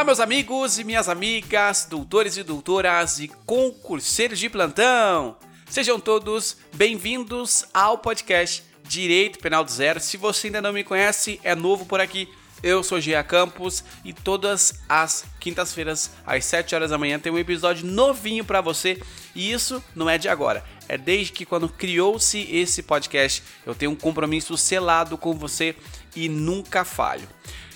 Olá, meus amigos e minhas amigas, doutores e doutoras e concurseiros de plantão. Sejam todos bem-vindos ao podcast Direito Penal do Zero. Se você ainda não me conhece, é novo por aqui. Eu sou Gia Campos e todas as quintas-feiras, às 7 horas da manhã, tem um episódio novinho para você. E isso não é de agora, é desde que quando criou-se esse podcast, eu tenho um compromisso selado com você e nunca falho.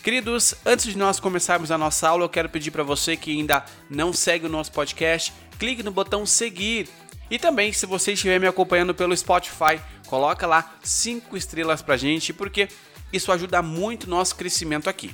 Queridos, antes de nós começarmos a nossa aula, eu quero pedir para você que ainda não segue o nosso podcast, clique no botão seguir. E também, se você estiver me acompanhando pelo Spotify, coloca lá cinco estrelas pra gente, porque isso ajuda muito o nosso crescimento aqui.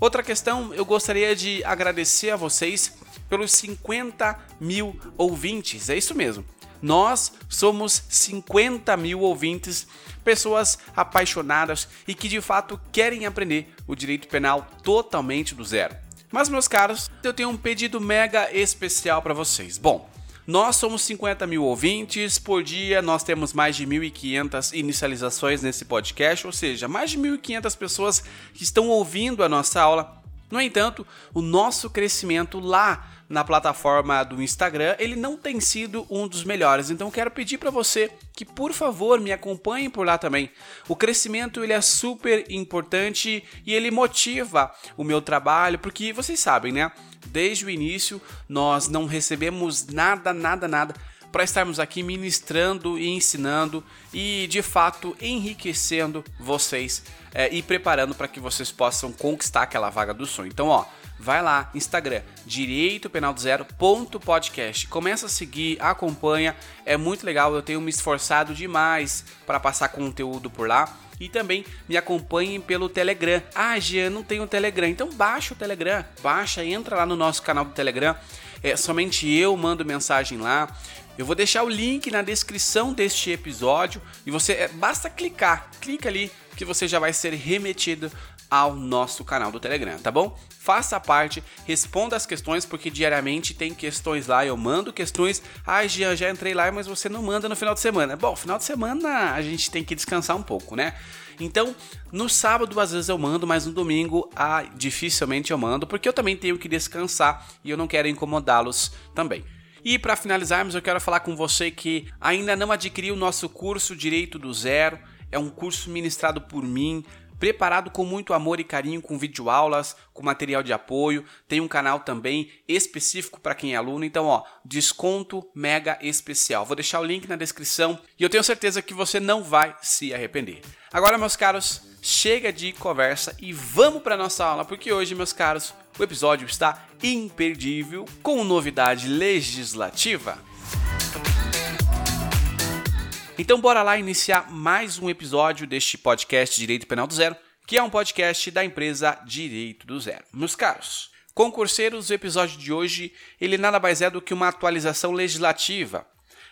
Outra questão, eu gostaria de agradecer a vocês pelos 50 mil ouvintes. É isso mesmo. Nós somos 50 mil ouvintes, pessoas apaixonadas e que de fato querem aprender o direito penal totalmente do zero. Mas, meus caros, eu tenho um pedido mega especial para vocês. Bom, nós somos 50 mil ouvintes por dia, nós temos mais de 1.500 inicializações nesse podcast, ou seja, mais de 1.500 pessoas que estão ouvindo a nossa aula. No entanto, o nosso crescimento lá na plataforma do Instagram, ele não tem sido um dos melhores. Então quero pedir para você que por favor me acompanhe por lá também. O crescimento ele é super importante e ele motiva o meu trabalho, porque vocês sabem, né? Desde o início nós não recebemos nada, nada, nada para estarmos aqui ministrando e ensinando e de fato enriquecendo vocês é, e preparando para que vocês possam conquistar aquela vaga do sonho. Então, ó, vai lá, Instagram, direito penal do zero ponto podcast. Começa a seguir, acompanha, é muito legal. Eu tenho me esforçado demais para passar conteúdo por lá. E também me acompanhem pelo Telegram. Ah, Jean, não tem o Telegram. Então baixa o Telegram. Baixa, entra lá no nosso canal do Telegram. É, somente eu mando mensagem lá. Eu vou deixar o link na descrição deste episódio e você é, basta clicar, clica ali que você já vai ser remetido ao nosso canal do Telegram, tá bom? Faça parte, responda as questões, porque diariamente tem questões lá, eu mando questões. Ah, Jean, já entrei lá, mas você não manda no final de semana. Bom, final de semana a gente tem que descansar um pouco, né? Então, no sábado às vezes eu mando, mas no domingo ah, dificilmente eu mando, porque eu também tenho que descansar e eu não quero incomodá-los também. E para finalizarmos, eu quero falar com você que ainda não adquiriu o nosso curso Direito do Zero. É um curso ministrado por mim, preparado com muito amor e carinho, com videoaulas, com material de apoio. Tem um canal também específico para quem é aluno. Então, ó, desconto mega especial. Vou deixar o link na descrição e eu tenho certeza que você não vai se arrepender. Agora, meus caros, chega de conversa e vamos para nossa aula, porque hoje, meus caros, o episódio está imperdível com novidade legislativa. Então bora lá iniciar mais um episódio deste podcast Direito Penal do Zero, que é um podcast da empresa Direito do Zero. Meus caros, concurseiros, o episódio de hoje, ele nada mais é do que uma atualização legislativa.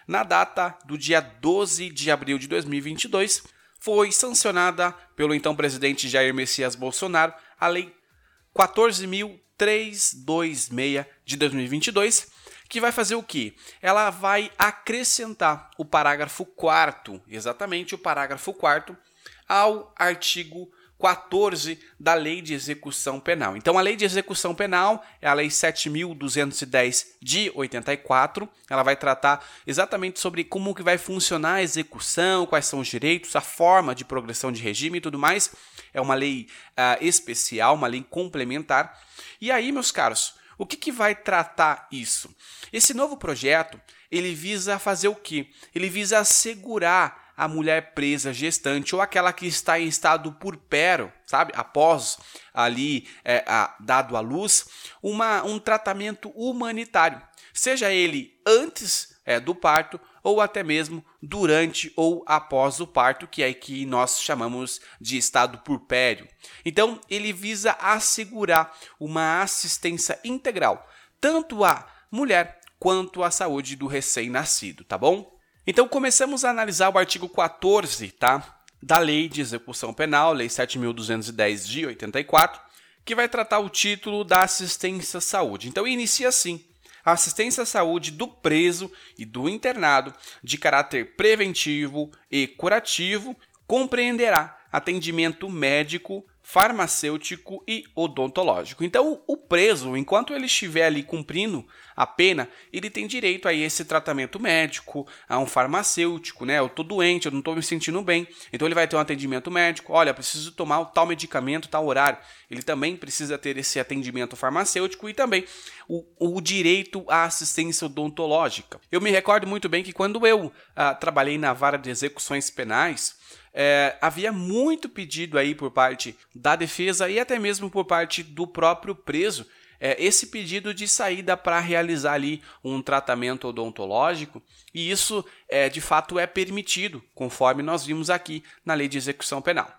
Na data do dia 12 de abril de 2022, foi sancionada pelo então presidente Jair Messias Bolsonaro a lei 14.326 de 2022, que vai fazer o quê? Ela vai acrescentar o parágrafo 4 exatamente o parágrafo 4 ao artigo 14 da Lei de Execução Penal. Então, a Lei de Execução Penal é a Lei 7.210 de 84. Ela vai tratar exatamente sobre como que vai funcionar a execução, quais são os direitos, a forma de progressão de regime e tudo mais. É uma lei uh, especial, uma lei complementar. E aí, meus caros, o que, que vai tratar isso? Esse novo projeto, ele visa fazer o quê? Ele visa assegurar a mulher presa gestante ou aquela que está em estado purpero, sabe, após ali é, a, dado à luz, uma, um tratamento humanitário, seja ele antes é, do parto ou até mesmo durante ou após o parto, que é que nós chamamos de estado purpéreo. Então, ele visa assegurar uma assistência integral, tanto à mulher quanto à saúde do recém-nascido, tá bom? Então, começamos a analisar o artigo 14, tá? Da Lei de Execução Penal, Lei 7210 de 84, que vai tratar o título da assistência à saúde. Então, inicia assim: a assistência à saúde do preso e do internado de caráter preventivo e curativo compreenderá atendimento médico, farmacêutico e odontológico. Então, o preso, enquanto ele estiver ali cumprindo a pena, ele tem direito a esse tratamento médico, a um farmacêutico, né? Eu tô doente, eu não tô me sentindo bem. Então ele vai ter um atendimento médico. Olha, preciso tomar tal medicamento, tal horário. Ele também precisa ter esse atendimento farmacêutico e também o, o direito à assistência odontológica. Eu me recordo muito bem que quando eu ah, trabalhei na vara de execuções penais, é, havia muito pedido aí por parte da defesa e até mesmo por parte do próprio preso é, esse pedido de saída para realizar ali um tratamento odontológico e isso é, de fato é permitido conforme nós vimos aqui na lei de execução penal.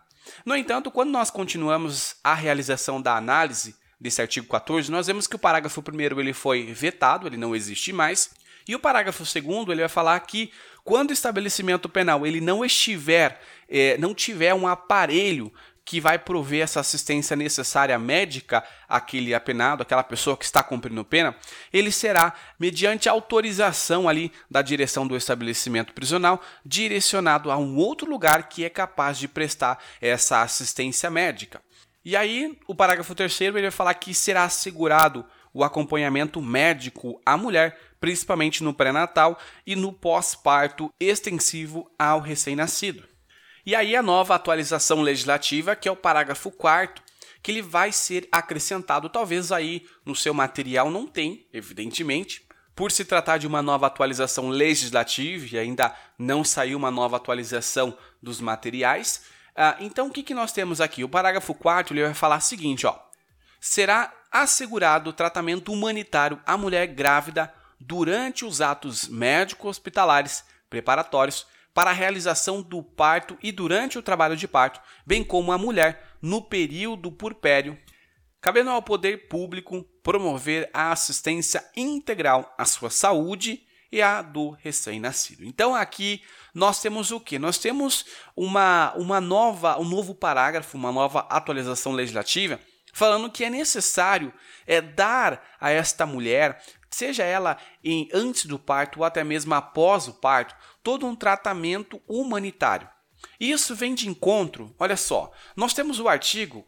No entanto, quando nós continuamos a realização da análise desse artigo 14, nós vemos que o parágrafo 1 ele foi vetado, ele não existe mais, e o parágrafo 2 ele vai falar que quando o estabelecimento penal ele não estiver, é, não tiver um aparelho que vai prover essa assistência necessária médica àquele apenado, aquela pessoa que está cumprindo pena, ele será, mediante autorização ali da direção do estabelecimento prisional, direcionado a um outro lugar que é capaz de prestar essa assistência médica. E aí, o parágrafo terceiro ele vai falar que será assegurado o acompanhamento médico à mulher, principalmente no pré-natal e no pós-parto extensivo ao recém-nascido. E aí a nova atualização legislativa, que é o parágrafo 4 que ele vai ser acrescentado, talvez aí no seu material não tem, evidentemente, por se tratar de uma nova atualização legislativa e ainda não saiu uma nova atualização dos materiais. Ah, então o que, que nós temos aqui? O parágrafo 4 ele vai falar o seguinte: ó, será assegurado tratamento humanitário à mulher grávida durante os atos médico-hospitalares preparatórios para a realização do parto e durante o trabalho de parto, bem como a mulher no período purpério, cabendo ao poder público promover a assistência integral à sua saúde e à do recém-nascido. Então aqui nós temos o que? Nós temos uma, uma nova, um novo parágrafo, uma nova atualização legislativa falando que é necessário é dar a esta mulher, seja ela em antes do parto ou até mesmo após o parto, todo um tratamento humanitário. Isso vem de encontro, olha só, nós temos o artigo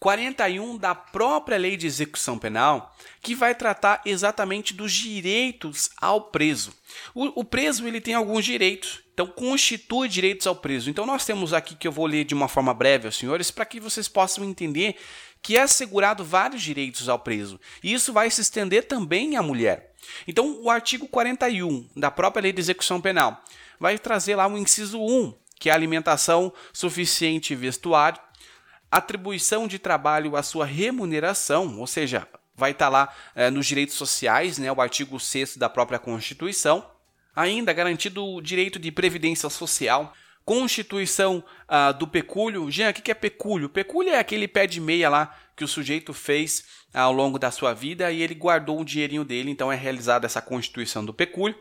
41 da própria Lei de Execução Penal, que vai tratar exatamente dos direitos ao preso. O, o, preso ele tem alguns direitos, então constitui direitos ao preso. Então nós temos aqui que eu vou ler de uma forma breve aos senhores para que vocês possam entender que é assegurado vários direitos ao preso. E isso vai se estender também à mulher. Então, o artigo 41 da própria Lei de Execução Penal vai trazer lá o um inciso 1, que é alimentação suficiente e vestuário, atribuição de trabalho à sua remuneração, ou seja, vai estar lá é, nos direitos sociais, né, o artigo 6 da própria Constituição. Ainda garantido o direito de previdência social, constituição uh, do pecúlio. Jean, o que é pecúlio? Pecúlio é aquele pé de meia lá que o sujeito fez ao longo da sua vida e ele guardou o dinheirinho dele, então é realizada essa constituição do pecúlio.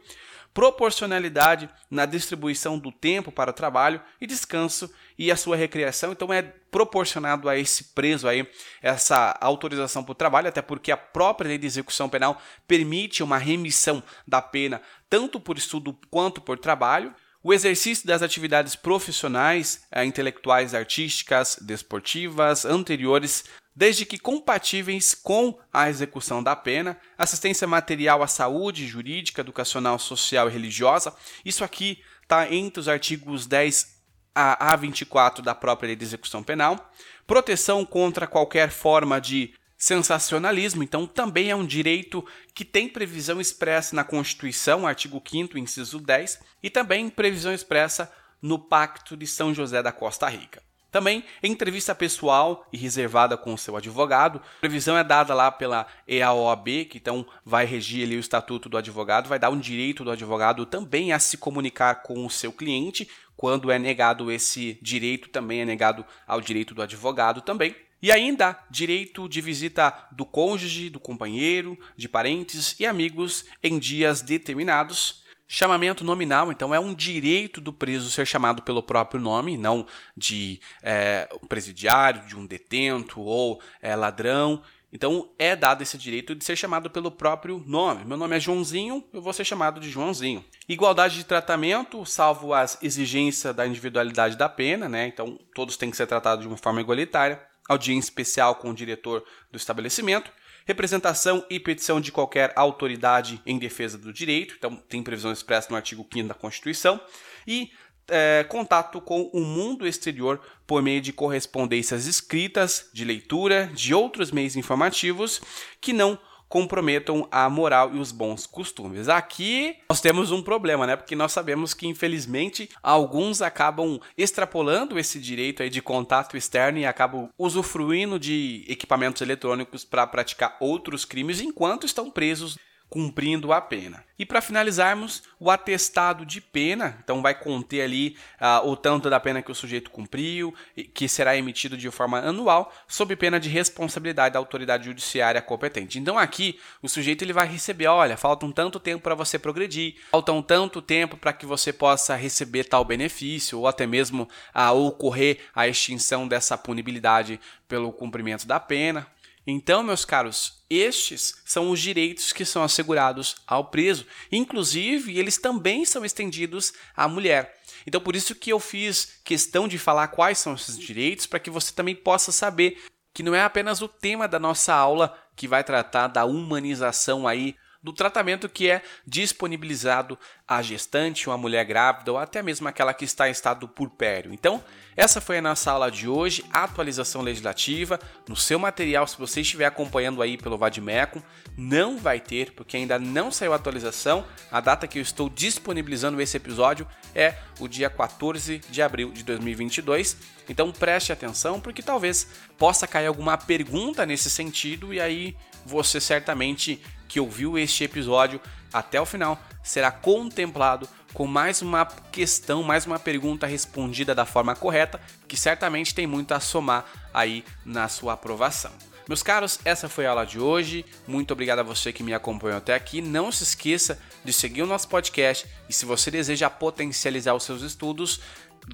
Proporcionalidade na distribuição do tempo para o trabalho e descanso e a sua recreação, então é proporcionado a esse preso aí essa autorização para o trabalho, até porque a própria lei de execução penal permite uma remissão da pena tanto por estudo quanto por trabalho o exercício das atividades profissionais, eh, intelectuais, artísticas, desportivas anteriores, desde que compatíveis com a execução da pena, assistência material à saúde, jurídica, educacional, social e religiosa. Isso aqui está entre os artigos 10 a 24 da própria Lei de Execução Penal. Proteção contra qualquer forma de sensacionalismo, então também é um direito que tem previsão expressa na Constituição, artigo 5 inciso 10, e também previsão expressa no Pacto de São José da Costa Rica. Também entrevista pessoal e reservada com o seu advogado. Previsão é dada lá pela EAOAB, que então vai regir ali o estatuto do advogado, vai dar um direito do advogado também a se comunicar com o seu cliente. Quando é negado esse direito, também é negado ao direito do advogado também. E ainda direito de visita do cônjuge, do companheiro, de parentes e amigos em dias determinados. Chamamento nominal, então, é um direito do preso ser chamado pelo próprio nome, não de é, presidiário, de um detento ou é, ladrão. Então é dado esse direito de ser chamado pelo próprio nome. Meu nome é Joãozinho, eu vou ser chamado de Joãozinho. Igualdade de tratamento, salvo as exigências da individualidade da pena, né? Então todos têm que ser tratados de uma forma igualitária. Audiência especial com o diretor do estabelecimento. Representação e petição de qualquer autoridade em defesa do direito. Então tem previsão expressa no artigo 5 da Constituição. E é, contato com o mundo exterior por meio de correspondências escritas, de leitura, de outros meios informativos que não comprometam a moral e os bons costumes. Aqui nós temos um problema, né? Porque nós sabemos que infelizmente alguns acabam extrapolando esse direito aí de contato externo e acabam usufruindo de equipamentos eletrônicos para praticar outros crimes enquanto estão presos cumprindo a pena. E para finalizarmos, o atestado de pena, então vai conter ali uh, o tanto da pena que o sujeito cumpriu, que será emitido de forma anual, sob pena de responsabilidade da autoridade judiciária competente. Então aqui o sujeito ele vai receber, olha, falta um tanto tempo para você progredir, falta um tanto tempo para que você possa receber tal benefício ou até mesmo uh, ocorrer a extinção dessa punibilidade pelo cumprimento da pena. Então, meus caros, estes são os direitos que são assegurados ao preso. Inclusive, eles também são estendidos à mulher. Então, por isso que eu fiz questão de falar quais são esses direitos, para que você também possa saber que não é apenas o tema da nossa aula que vai tratar da humanização aí do tratamento que é disponibilizado à gestante, à mulher grávida, ou até mesmo aquela que está em estado purpério. Então, essa foi a nossa aula de hoje, atualização legislativa. No seu material, se você estiver acompanhando aí pelo Vadmeco, não vai ter, porque ainda não saiu a atualização. A data que eu estou disponibilizando esse episódio é o dia 14 de abril de 2022. Então preste atenção, porque talvez possa cair alguma pergunta nesse sentido e aí você certamente que ouviu este episódio até o final será contemplado com mais uma questão, mais uma pergunta respondida da forma correta, que certamente tem muito a somar aí na sua aprovação. Meus caros, essa foi a aula de hoje. Muito obrigado a você que me acompanhou até aqui. Não se esqueça de seguir o nosso podcast e se você deseja potencializar os seus estudos,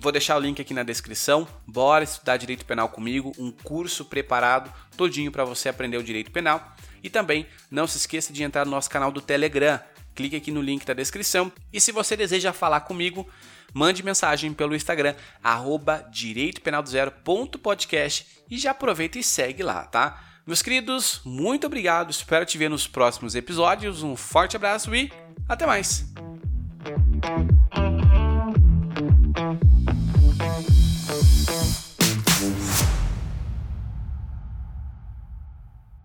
Vou deixar o link aqui na descrição. Bora estudar direito penal comigo, um curso preparado todinho para você aprender o direito penal. E também não se esqueça de entrar no nosso canal do Telegram. Clique aqui no link da descrição. E se você deseja falar comigo, mande mensagem pelo Instagram, arroba direitopenaldozero.podcast e já aproveita e segue lá, tá? Meus queridos, muito obrigado. Espero te ver nos próximos episódios. Um forte abraço e até mais!